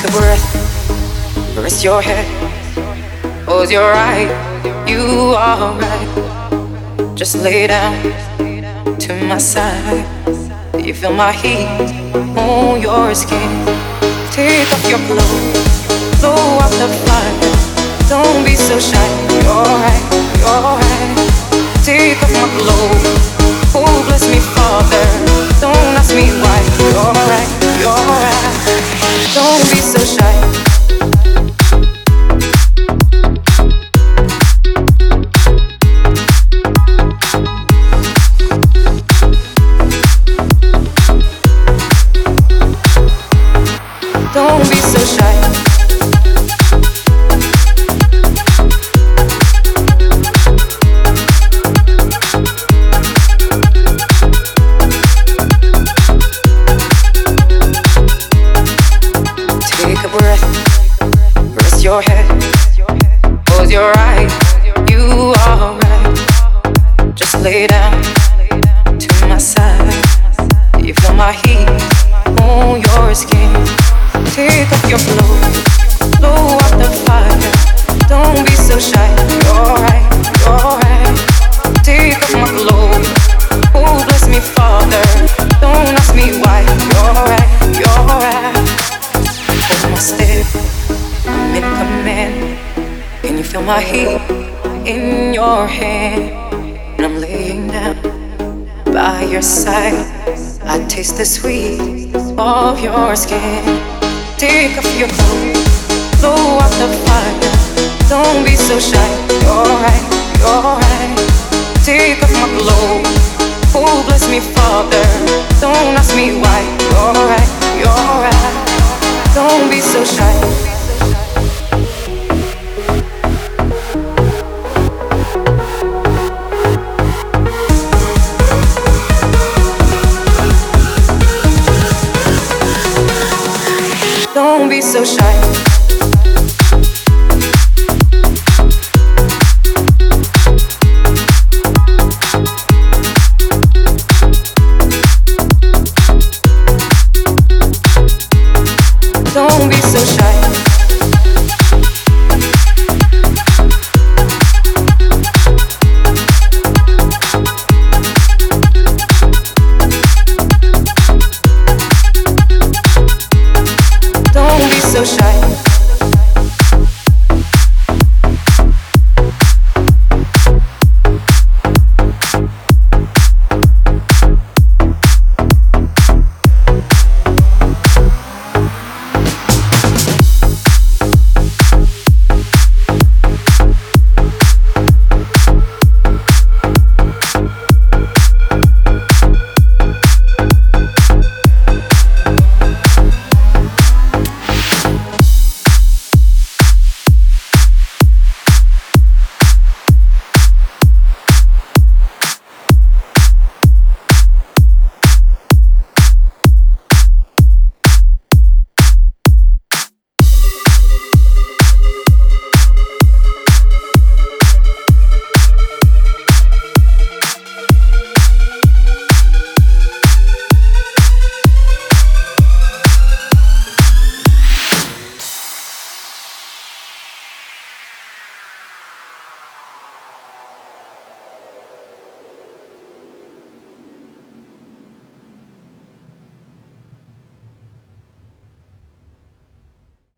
Take a breath, rest your head, close your eyes. You are right. Just lay down to my side. You feel my heat on your skin. Take off your clothes, blow out the fire. Don't be so shy. You're right, you're right. Take off my clothes. Don't be so shy. Close your eyes. You are right. Just lay down to my side. You feel my heat on your skin. Take off your clothes, blow out the fire. Don't be so shy. You're right, my heat in your hand? And I'm laying down by your side. I taste the sweet of your skin. Take off your clothes, blow out the fire. Don't be so shy. You're right, you're right. Take off my clothes. Be so shy.